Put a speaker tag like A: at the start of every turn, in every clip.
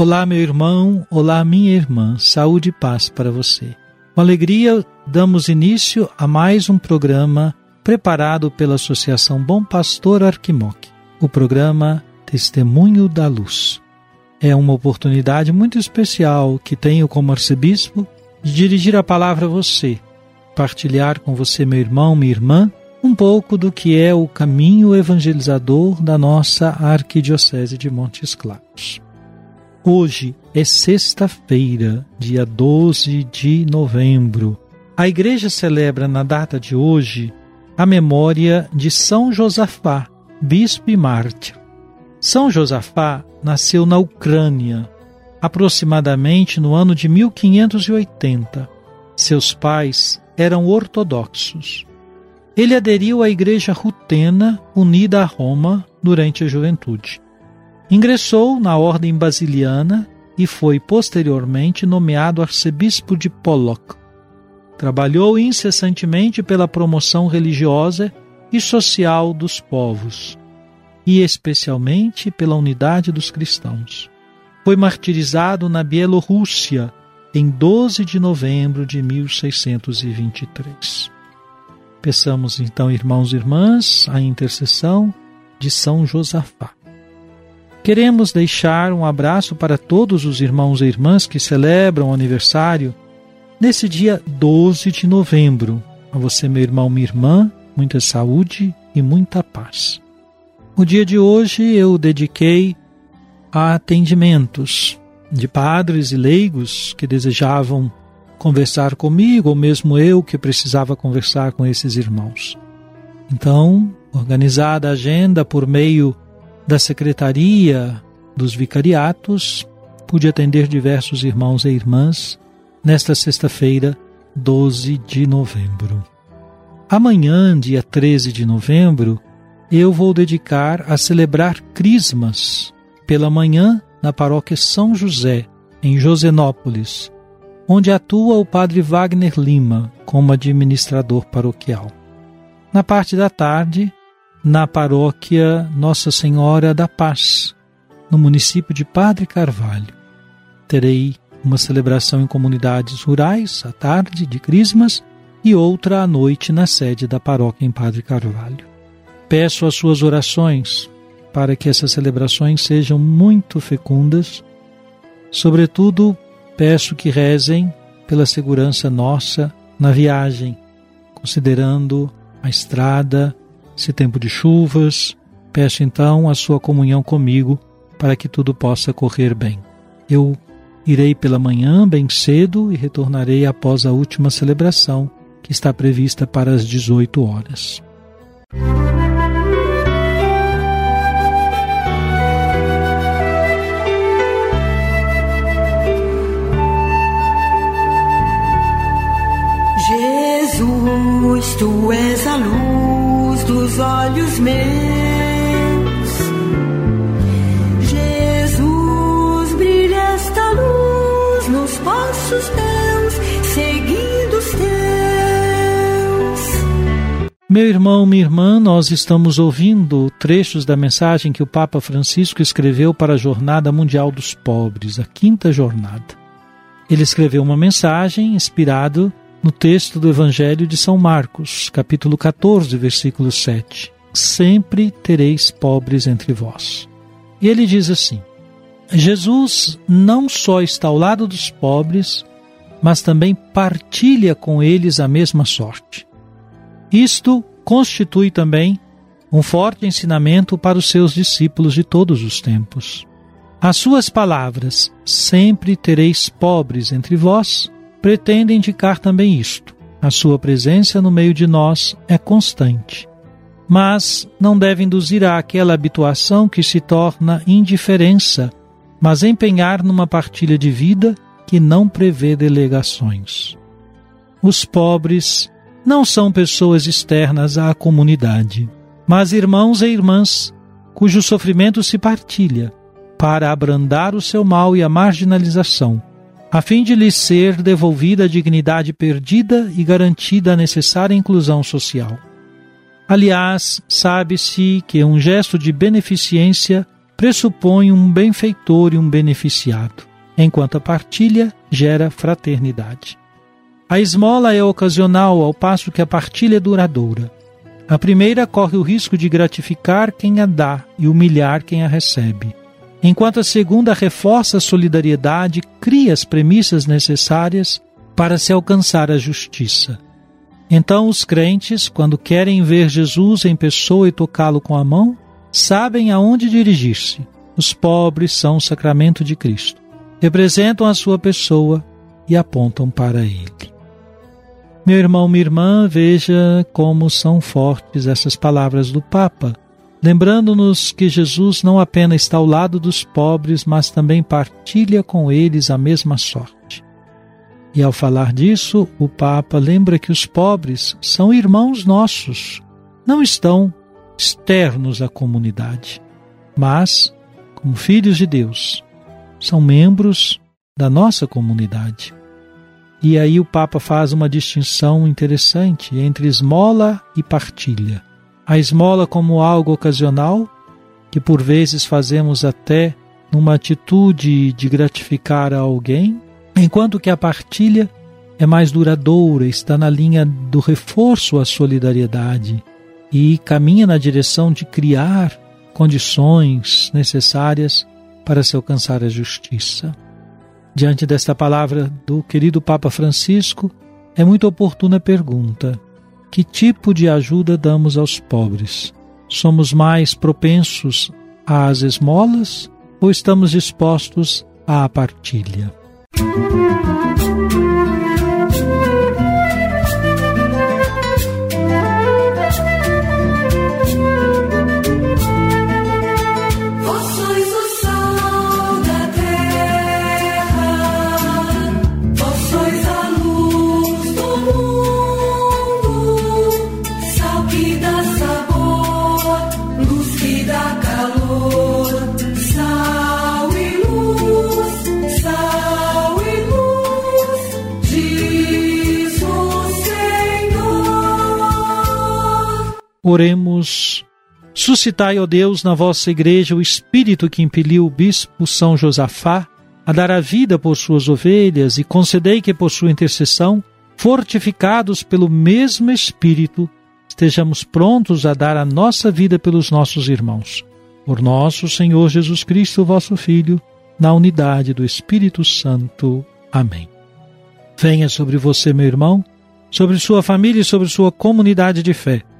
A: Olá, meu irmão, olá, minha irmã, saúde e paz para você. Com alegria, damos início a mais um programa preparado pela Associação Bom Pastor Arquimoc, o programa Testemunho da Luz. É uma oportunidade muito especial que tenho como arcebispo de dirigir a palavra a você, partilhar com você, meu irmão, minha irmã, um pouco do que é o caminho evangelizador da nossa Arquidiocese de Montes Claros. Hoje é sexta-feira, dia 12 de novembro. A igreja celebra na data de hoje a memória de São Josafá, bispo e mártir. São Josafá nasceu na Ucrânia, aproximadamente no ano de 1580. Seus pais eram ortodoxos. Ele aderiu à Igreja Rutena, unida a Roma, durante a juventude. Ingressou na Ordem Basiliana e foi posteriormente nomeado arcebispo de Pollock. Trabalhou incessantemente pela promoção religiosa e social dos povos, e especialmente pela unidade dos cristãos. Foi martirizado na Bielorrússia em 12 de novembro de 1623. Peçamos então, irmãos e irmãs, a intercessão de São Josafá. Queremos deixar um abraço para todos os irmãos e irmãs que celebram o aniversário nesse dia 12 de novembro. A você, meu irmão, minha irmã, muita saúde e muita paz. O dia de hoje eu dediquei a atendimentos de padres e leigos que desejavam conversar comigo, ou mesmo eu que precisava conversar com esses irmãos. Então, organizada a agenda por meio da secretaria dos vicariatos, pude atender diversos irmãos e irmãs nesta sexta-feira, 12 de novembro. Amanhã, dia 13 de novembro, eu vou dedicar a celebrar Crismas pela manhã na paróquia São José, em Josenópolis, onde atua o padre Wagner Lima como administrador paroquial. Na parte da tarde, na paróquia Nossa Senhora da Paz, no município de Padre Carvalho. Terei uma celebração em comunidades rurais à tarde de Crismas e outra à noite na sede da paróquia em Padre Carvalho. Peço as suas orações para que essas celebrações sejam muito fecundas. Sobretudo, peço que rezem pela segurança nossa na viagem, considerando a estrada, esse tempo de chuvas. Peço então a sua comunhão comigo para que tudo possa correr bem. Eu irei pela manhã bem cedo e retornarei após a última celebração, que está prevista para as 18 horas.
B: Jesus, tu és a luz dos olhos meus. Jesus, brilha esta luz nos passos teus, seguindo os teus.
A: Meu irmão, minha irmã, nós estamos ouvindo trechos da mensagem que o Papa Francisco escreveu para a Jornada Mundial dos Pobres, a quinta jornada. Ele escreveu uma mensagem inspirado no texto do Evangelho de São Marcos, capítulo 14, versículo 7. Sempre tereis pobres entre vós. E ele diz assim: Jesus não só está ao lado dos pobres, mas também partilha com eles a mesma sorte. Isto constitui também um forte ensinamento para os seus discípulos de todos os tempos. As suas palavras, sempre tereis pobres entre vós, pretendem indicar também isto. A sua presença no meio de nós é constante, mas não deve induzir a aquela habituação que se torna indiferença, mas empenhar numa partilha de vida que não prevê delegações. Os pobres não são pessoas externas à comunidade, mas irmãos e irmãs cujo sofrimento se partilha para abrandar o seu mal e a marginalização, a fim de lhes ser devolvida a dignidade perdida e garantida a necessária inclusão social. Aliás, sabe-se que um gesto de beneficência pressupõe um benfeitor e um beneficiado, enquanto a partilha gera fraternidade. A esmola é ocasional, ao passo que a partilha é duradoura. A primeira corre o risco de gratificar quem a dá e humilhar quem a recebe, enquanto a segunda reforça a solidariedade cria as premissas necessárias para se alcançar a justiça. Então, os crentes, quando querem ver Jesus em pessoa e tocá-lo com a mão, sabem aonde dirigir-se. Os pobres são o sacramento de Cristo, representam a sua pessoa e apontam para ele. Meu irmão, minha irmã, veja como são fortes essas palavras do Papa, lembrando-nos que Jesus não apenas está ao lado dos pobres, mas também partilha com eles a mesma sorte. E ao falar disso, o Papa lembra que os pobres são irmãos nossos, não estão externos à comunidade, mas, como filhos de Deus, são membros da nossa comunidade. E aí o Papa faz uma distinção interessante entre esmola e partilha. A esmola como algo ocasional, que por vezes fazemos até numa atitude de gratificar a alguém, enquanto que a partilha é mais duradoura, está na linha do reforço à solidariedade e caminha na direção de criar condições necessárias para se alcançar a justiça. Diante desta palavra do querido Papa Francisco, é muito oportuna a pergunta: que tipo de ajuda damos aos pobres? Somos mais propensos às esmolas ou estamos dispostos à partilha? Música Oremos. Suscitai, ó Deus, na vossa igreja o espírito que impeliu o bispo São Josafá a dar a vida por suas ovelhas e concedei que por sua intercessão, fortificados pelo mesmo espírito, estejamos prontos a dar a nossa vida pelos nossos irmãos. Por nosso Senhor Jesus Cristo, vosso Filho, na unidade do Espírito Santo. Amém. Venha sobre você, meu irmão, sobre sua família e sobre sua comunidade de fé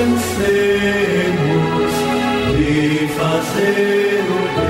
A: cansemos de fazer
C: o bem.